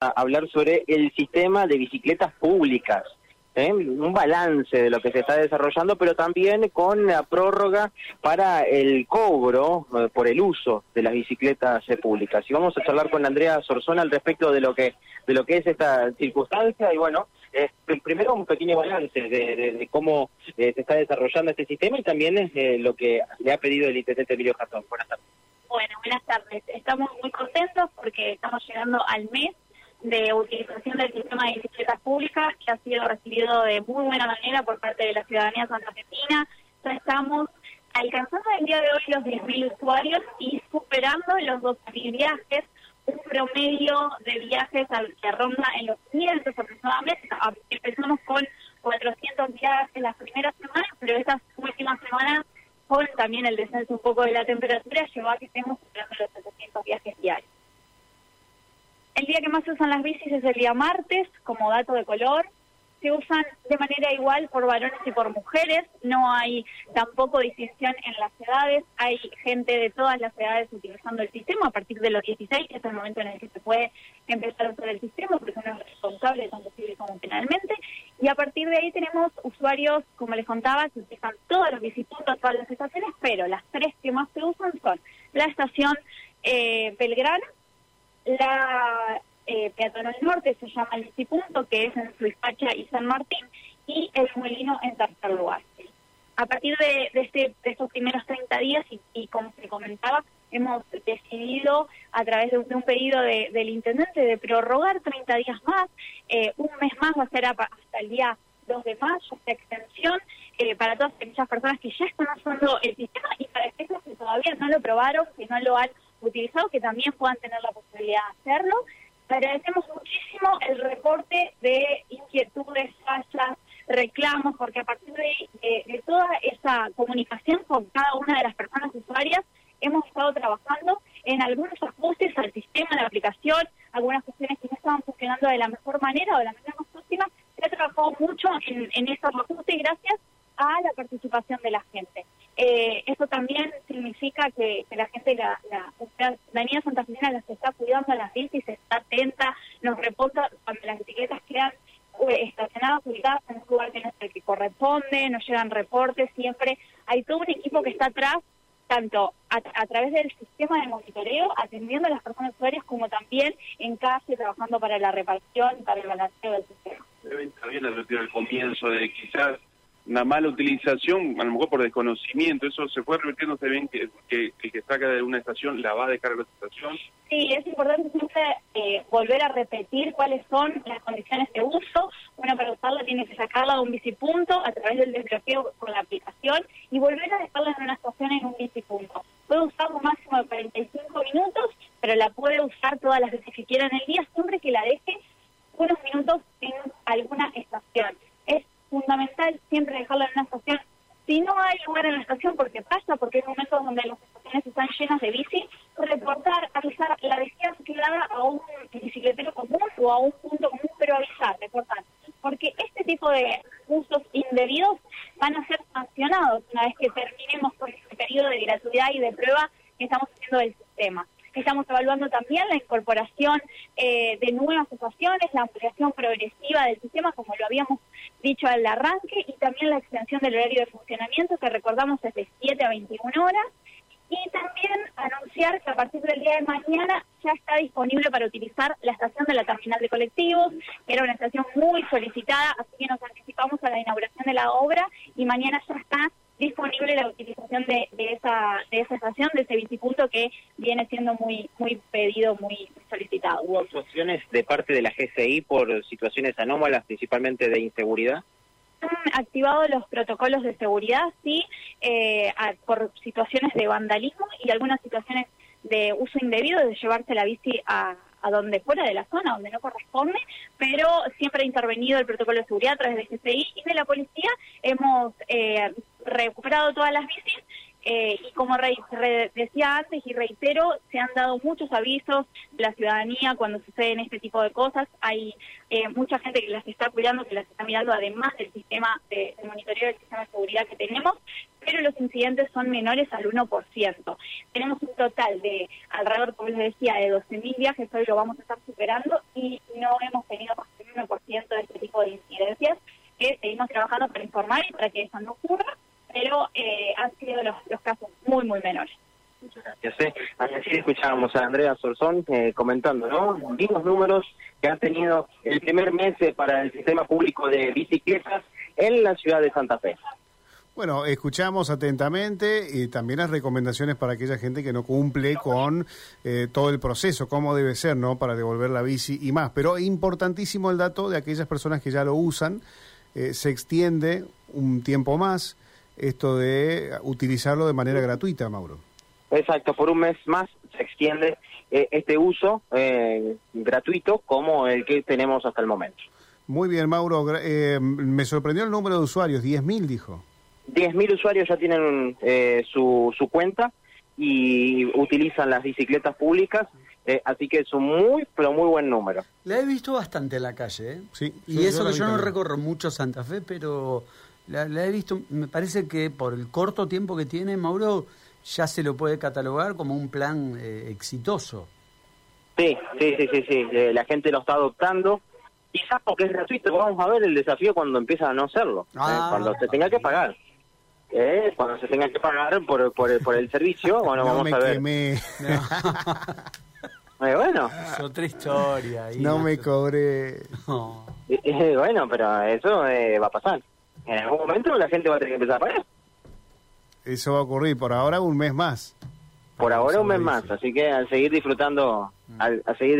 hablar sobre el sistema de bicicletas públicas. ¿eh? Un balance de lo que se está desarrollando, pero también con la prórroga para el cobro eh, por el uso de las bicicletas eh, públicas. Y vamos a charlar con Andrea Sorzona al respecto de lo que de lo que es esta circunstancia y bueno, primero un pequeño balance de, cómo se está desarrollando este sistema y también lo que le ha pedido el intendente Emilio Jatón. Buenas tardes. Bueno, buenas tardes. Estamos muy contentos porque estamos llegando al mes de utilización del sistema de bicicletas públicas que ha sido recibido de muy buena manera por parte de la ciudadanía santafesina. Ya estamos alcanzando el día de hoy los 10.000 usuarios y superando los 12.000 viajes, un promedio de viajes que ronda en los 500 aproximadamente. Empezamos con 400 viajes las primeras semanas, pero estas últimas semanas, con también el descenso un poco de la temperatura, llevó a que estemos superando los 700 viajes diarios. El día que más se usan las bicis es el día martes, como dato de color. Se usan de manera igual por varones y por mujeres. No hay tampoco distinción en las edades. Hay gente de todas las edades utilizando el sistema a partir de los 16, que es el momento en el que se puede empezar a usar el sistema, porque uno es responsable tanto civil como penalmente. Y a partir de ahí tenemos usuarios, como les contaba, que utilizan todos los bicipuntos, todas las estaciones, pero las tres que más se usan son la estación eh, Belgrano, la eh, peatonal norte se llama el Punto, que es en Suipacha y San Martín, y el molino en tercer lugar. A partir de, este, de estos primeros 30 días, y, como se comentaba, hemos decidido a través de un, pedido del intendente de prorrogar 30 días más, eh, un mes más va a ser hasta el día 2 de mayo, esta extensión eh, para todas aquellas personas que ya están usando el sistema y para aquellos que todavía no lo probaron, que no lo han utilizado, que también puedan tener la posibilidad de hacerlo. Agradecemos muchísimo el reporte de inquietudes, fallas, reclamos, porque a partir de, toda esa comunicación con cada una de las personas usuarias, hemos estado trabajando en algunos ajustes al sistema, de la aplicación, algunas cuestiones que no estaban funcionando de la mejor manera o de la manera más óptima. Se ha trabajado mucho en, en esos ajustes gracias a la participación de la gente. Eh, eso también significa que, la gente, la, la, la Santa Fe las está cuidando a las bicis, está atenta, nos reporta cuando las bicicletas quedan eh, estacionadas, ubicadas en un lugar que no es el que corresponde, nos llegan reportes, siempre hay todo un equipo que está atrás, tanto a, través del sistema de monitoreo, atendiendo a las personas usuarias, como también en calle, trabajando para la reparación y para el balanceo del sistema. El comienzo de quizás una mala utilización, a lo mejor por desconocimiento, eso se fue repitiendo bien que, que el que saca de una estación la va a dejar de otra estación. Sí, es importante siempre eh, volver a repetir cuáles son las condiciones de uso. Bueno, para usarla tiene que sacarla de un bicipunto a través del desbloqueo con la aplicación y volver a dejarla en una estación en un bicipunto. Puede usar un máximo de 45 minutos, pero la puede usar todas las veces que quiera en el día, siempre que la deje unos minutos en alguna estación fundamental siempre dejarlo en una estación. Si no hay lugar en la estación, porque pasa, porque hay momentos donde las estaciones están llenas de bici, reportar, avisar, la alquilada a un bicicletero común o a un punto común, pero avisar, reportar. Porque este tipo de usos indebidos van a ser sancionados una vez que terminemos con este periodo de gratuidad y de prueba que estamos haciendo del sistema. Estamos evaluando también la incorporación eh, de nuevas estaciones, la ampliación progresiva del sistema, como lo habíamos dicho al arranque, y también la extensión del horario de funcionamiento, que recordamos es de 7 a 21 horas, y también anunciar que a partir del día de mañana ya está disponible para utilizar la estación de la terminal de colectivos, que era una estación muy solicitada, así que nos anticipamos a la inauguración de la obra y mañana ya está disponible la utilización de, esa de esa estación, de ese bicipunto que viene siendo muy muy pedido, muy ¿Hubo actuaciones de parte de la GCI por situaciones anómalas, principalmente de inseguridad? Han activado los protocolos de seguridad, sí, eh, por situaciones de vandalismo y algunas situaciones de uso indebido, de llevarse la bici a, a donde fuera de la zona, donde no corresponde, pero siempre ha intervenido el protocolo de seguridad a través de GCI y de la policía. Hemos eh, recuperado todas las bicis Eh, y como decía antes y reitero, se han dado muchos avisos de la ciudadanía cuando suceden este tipo de cosas. Hay eh, mucha gente que las está cuidando, que las está mirando, además del sistema de, monitoreo del sistema de seguridad que tenemos, pero los incidentes son menores al 1%. Tenemos un total de alrededor, como les decía, de 12.000 viajes, hoy lo vamos a estar superando y no hemos tenido más del 1% de este tipo de incidencias que seguimos trabajando para informar y para que eso no ocurra pero eh, han sido los, casos muy, muy menores. Muchas gracias. ¿eh? Así escuchábamos a Andrea Sorzón eh, comentando, ¿no? Vimos números que han tenido el primer mes eh, para el sistema público de bicicletas en la ciudad de Santa Fe. Bueno, escuchamos atentamente y también las recomendaciones para aquella gente que no cumple con todo el proceso, cómo debe ser, ¿no? Para devolver la bici y más. Pero importantísimo el dato de aquellas personas que ya lo usan, se extiende un tiempo más esto de utilizarlo de manera gratuita, Mauro. Exacto, por un mes más se extiende eh, este uso eh, gratuito como el que tenemos hasta el momento. Muy bien, Mauro. Eh, me sorprendió el número de usuarios, 10.000 dijo. 10.000 usuarios ya tienen su, su cuenta y utilizan las bicicletas públicas, así que es un muy, pero muy buen número. La he visto bastante en la calle, ¿eh? Sí. Y eso que yo no recorro mucho Santa Fe, pero la, he visto, me parece que por el corto tiempo que tiene, Mauro, ya se lo puede catalogar como un plan eh, exitoso. Sí, sí, sí, sí, sí. Eh, la gente lo está adoptando. Quizás porque es gratuito. Vamos a ver el desafío cuando empieza a no serlo. Eh, ah. cuando se tenga que pagar. cuando se tenga que pagar por, por, por el servicio, bueno, vamos a ver. bueno. Es otra historia. no me cobré. bueno, pero eso va a pasar en algún momento la gente va a tener que empezar a pagar. Eso va a ocurrir, por ahora un mes más. Por ahora un mes más, así que al seguir disfrutando, al, a seguir